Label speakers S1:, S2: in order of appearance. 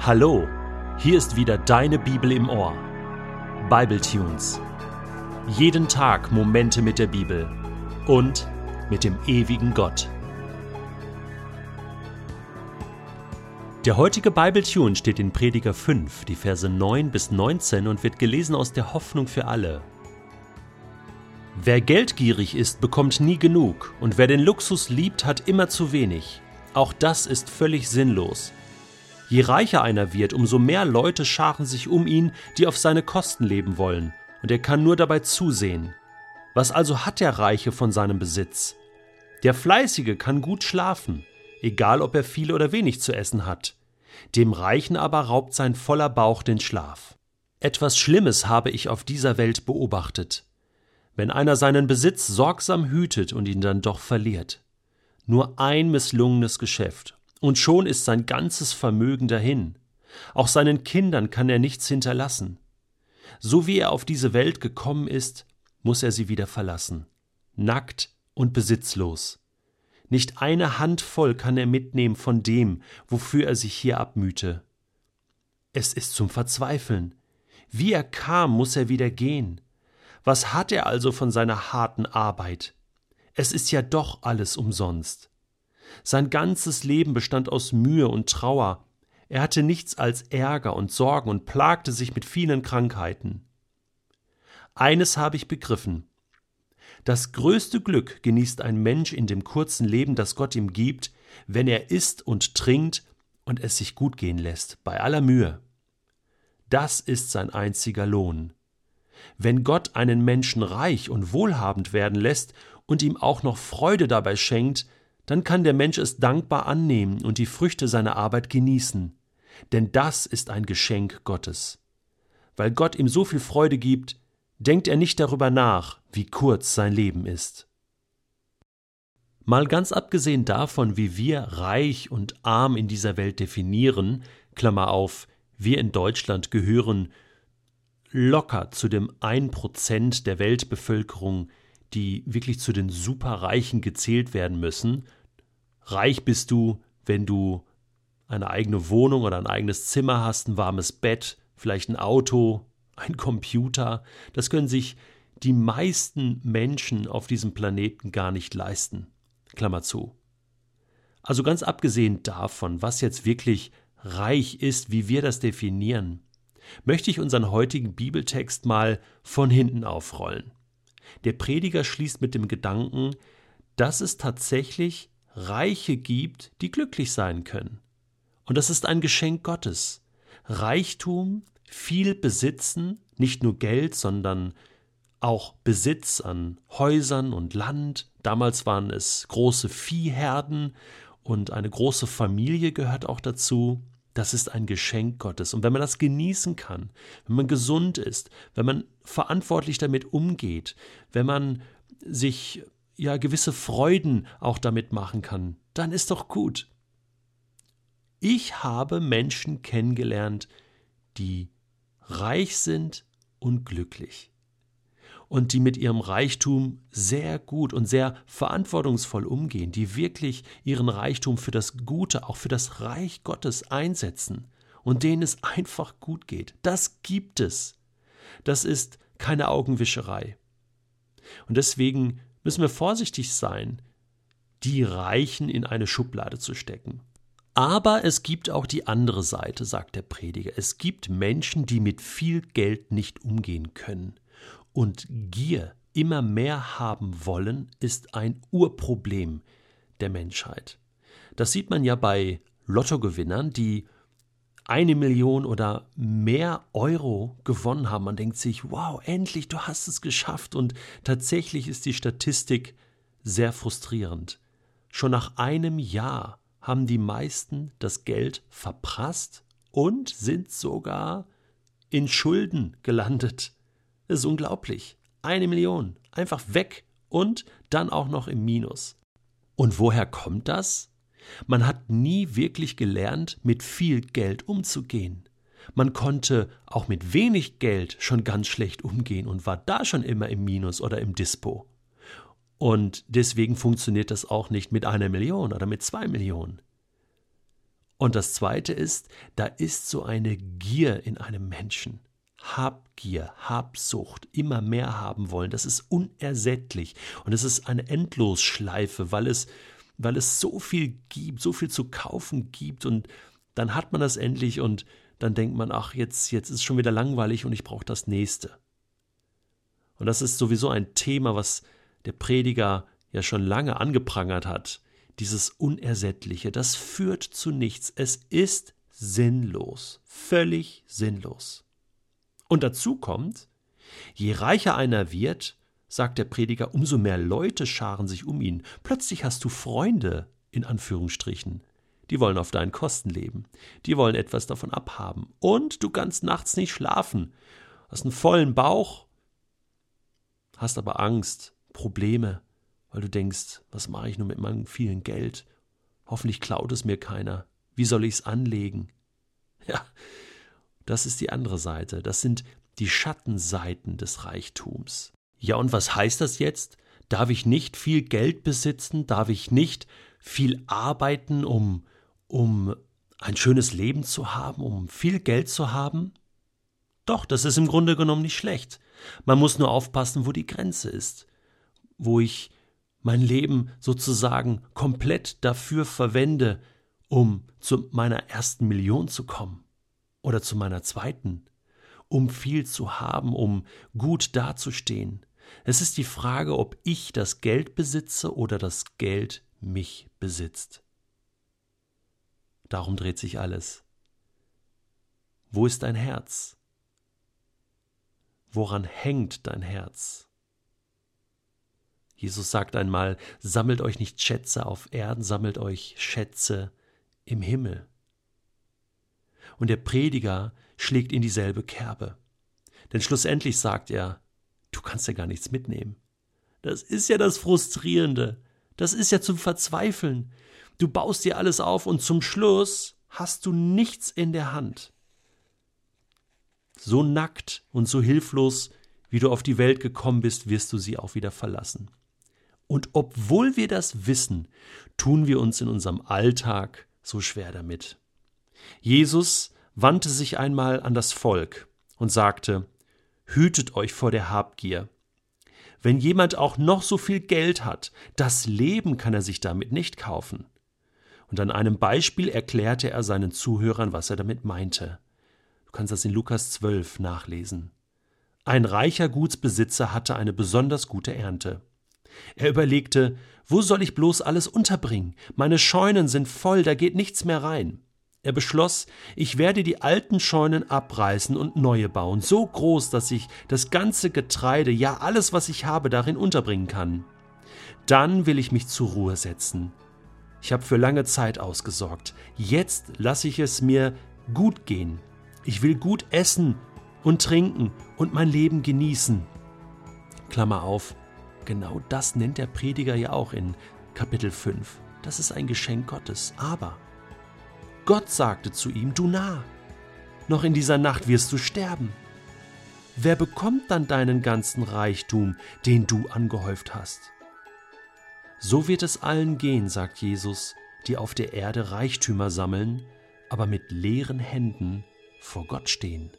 S1: Hallo, hier ist wieder deine Bibel im Ohr. Bible Tunes. Jeden Tag Momente mit der Bibel und mit dem ewigen Gott. Der heutige Bible Tune steht in Prediger 5, die Verse 9 bis 19 und wird gelesen aus der Hoffnung für alle. Wer geldgierig ist, bekommt nie genug, und wer den Luxus liebt, hat immer zu wenig. Auch das ist völlig sinnlos. Je reicher einer wird, umso mehr Leute scharen sich um ihn, die auf seine Kosten leben wollen, und er kann nur dabei zusehen. Was also hat der Reiche von seinem Besitz? Der Fleißige kann gut schlafen, egal ob er viel oder wenig zu essen hat. Dem Reichen aber raubt sein voller Bauch den Schlaf. Etwas Schlimmes habe ich auf dieser Welt beobachtet. Wenn einer seinen Besitz sorgsam hütet und ihn dann doch verliert. Nur ein misslungenes Geschäft und schon ist sein ganzes Vermögen dahin. Auch seinen Kindern kann er nichts hinterlassen. So wie er auf diese Welt gekommen ist, muss er sie wieder verlassen, nackt und besitzlos. Nicht eine Handvoll kann er mitnehmen von dem, wofür er sich hier abmühte. Es ist zum Verzweifeln. Wie er kam, muss er wieder gehen. Was hat er also von seiner harten Arbeit? Es ist ja doch alles umsonst. Sein ganzes Leben bestand aus Mühe und Trauer. Er hatte nichts als Ärger und Sorgen und plagte sich mit vielen Krankheiten. Eines habe ich begriffen. Das größte Glück genießt ein Mensch in dem kurzen Leben, das Gott ihm gibt, wenn er isst und trinkt und es sich gut gehen lässt, bei aller Mühe. Das ist sein einziger Lohn. Wenn Gott einen Menschen reich und wohlhabend werden lässt und ihm auch noch Freude dabei schenkt, dann kann der Mensch es dankbar annehmen und die Früchte seiner Arbeit genießen. Denn das ist ein Geschenk Gottes. Weil Gott ihm so viel Freude gibt, denkt er nicht darüber nach, wie kurz sein Leben ist. Mal ganz abgesehen davon, wie wir reich und arm in dieser Welt definieren, Klammer auf, wir in Deutschland gehören locker zu dem 1% der Weltbevölkerung, die wirklich zu den Superreichen gezählt werden müssen, Reich bist du, wenn du eine eigene Wohnung oder ein eigenes Zimmer hast, ein warmes Bett, vielleicht ein Auto, ein Computer. Das können sich die meisten Menschen auf diesem Planeten gar nicht leisten. Klammer zu. Also ganz abgesehen davon, was jetzt wirklich reich ist, wie wir das definieren, möchte ich unseren heutigen Bibeltext mal von hinten aufrollen. Der Prediger schließt mit dem Gedanken, dass es tatsächlich Reiche gibt, die glücklich sein können. Und das ist ein Geschenk Gottes. Reichtum, viel besitzen, nicht nur Geld, sondern auch Besitz an Häusern und Land. Damals waren es große Viehherden und eine große Familie gehört auch dazu. Das ist ein Geschenk Gottes. Und wenn man das genießen kann, wenn man gesund ist, wenn man verantwortlich damit umgeht, wenn man sich ja gewisse Freuden auch damit machen kann, dann ist doch gut. Ich habe Menschen kennengelernt, die reich sind und glücklich und die mit ihrem Reichtum sehr gut und sehr verantwortungsvoll umgehen, die wirklich ihren Reichtum für das Gute, auch für das Reich Gottes einsetzen und denen es einfach gut geht. Das gibt es. Das ist keine Augenwischerei. Und deswegen müssen wir vorsichtig sein, die Reichen in eine Schublade zu stecken. Aber es gibt auch die andere Seite, sagt der Prediger. Es gibt Menschen, die mit viel Geld nicht umgehen können. Und Gier, immer mehr haben wollen, ist ein Urproblem der Menschheit. Das sieht man ja bei Lottogewinnern, die eine Million oder mehr Euro gewonnen haben. Man denkt sich, wow, endlich, du hast es geschafft. Und tatsächlich ist die Statistik sehr frustrierend. Schon nach einem Jahr haben die meisten das Geld verprasst und sind sogar in Schulden gelandet. Das ist unglaublich. Eine Million. Einfach weg und dann auch noch im Minus. Und woher kommt das? Man hat nie wirklich gelernt, mit viel Geld umzugehen. Man konnte auch mit wenig Geld schon ganz schlecht umgehen und war da schon immer im Minus oder im Dispo. Und deswegen funktioniert das auch nicht mit einer Million oder mit zwei Millionen. Und das Zweite ist, da ist so eine Gier in einem Menschen. Habgier, Habsucht, immer mehr haben wollen, das ist unersättlich. Und es ist eine Endlosschleife, weil es, weil es so viel gibt, so viel zu kaufen gibt. Und dann hat man das endlich und dann denkt man, ach, jetzt, jetzt ist schon wieder langweilig und ich brauche das nächste. Und das ist sowieso ein Thema, was der Prediger ja schon lange angeprangert hat. Dieses Unersättliche, das führt zu nichts. Es ist sinnlos, völlig sinnlos. Und dazu kommt, je reicher einer wird, sagt der Prediger, umso mehr Leute scharen sich um ihn. Plötzlich hast du Freunde, in Anführungsstrichen. Die wollen auf deinen Kosten leben. Die wollen etwas davon abhaben. Und du kannst nachts nicht schlafen. Hast einen vollen Bauch, hast aber Angst, Probleme, weil du denkst, was mache ich nur mit meinem vielen Geld? Hoffentlich klaut es mir keiner. Wie soll ich es anlegen? Ja, das ist die andere Seite. Das sind die Schattenseiten des Reichtums. Ja, und was heißt das jetzt? Darf ich nicht viel Geld besitzen? Darf ich nicht viel arbeiten, um, um ein schönes Leben zu haben, um viel Geld zu haben? Doch, das ist im Grunde genommen nicht schlecht. Man muss nur aufpassen, wo die Grenze ist, wo ich mein Leben sozusagen komplett dafür verwende, um zu meiner ersten Million zu kommen oder zu meiner zweiten, um viel zu haben, um gut dazustehen. Es ist die Frage, ob ich das Geld besitze oder das Geld mich besitzt. Darum dreht sich alles. Wo ist dein Herz? Woran hängt dein Herz? Jesus sagt einmal, sammelt euch nicht Schätze auf Erden, sammelt euch Schätze im Himmel und der Prediger schlägt in dieselbe Kerbe. Denn schlussendlich sagt er, du kannst ja gar nichts mitnehmen. Das ist ja das Frustrierende. Das ist ja zum Verzweifeln. Du baust dir alles auf und zum Schluss hast du nichts in der Hand. So nackt und so hilflos, wie du auf die Welt gekommen bist, wirst du sie auch wieder verlassen. Und obwohl wir das wissen, tun wir uns in unserem Alltag so schwer damit. Jesus wandte sich einmal an das Volk und sagte Hütet euch vor der Habgier. Wenn jemand auch noch so viel Geld hat, das Leben kann er sich damit nicht kaufen. Und an einem Beispiel erklärte er seinen Zuhörern, was er damit meinte. Du kannst das in Lukas 12 nachlesen. Ein reicher Gutsbesitzer hatte eine besonders gute Ernte. Er überlegte, wo soll ich bloß alles unterbringen? Meine Scheunen sind voll, da geht nichts mehr rein. Er beschloss, ich werde die alten Scheunen abreißen und neue bauen, so groß, dass ich das ganze Getreide, ja alles, was ich habe, darin unterbringen kann. Dann will ich mich zur Ruhe setzen. Ich habe für lange Zeit ausgesorgt. Jetzt lasse ich es mir gut gehen. Ich will gut essen und trinken und mein Leben genießen. Klammer auf, genau das nennt der Prediger ja auch in Kapitel 5. Das ist ein Geschenk Gottes. Aber Gott sagte zu ihm, du nah, noch in dieser Nacht wirst du sterben. Wer bekommt dann deinen ganzen Reichtum, den du angehäuft hast? So wird es allen gehen, sagt Jesus, die auf der Erde Reichtümer sammeln, aber mit leeren Händen vor Gott stehen.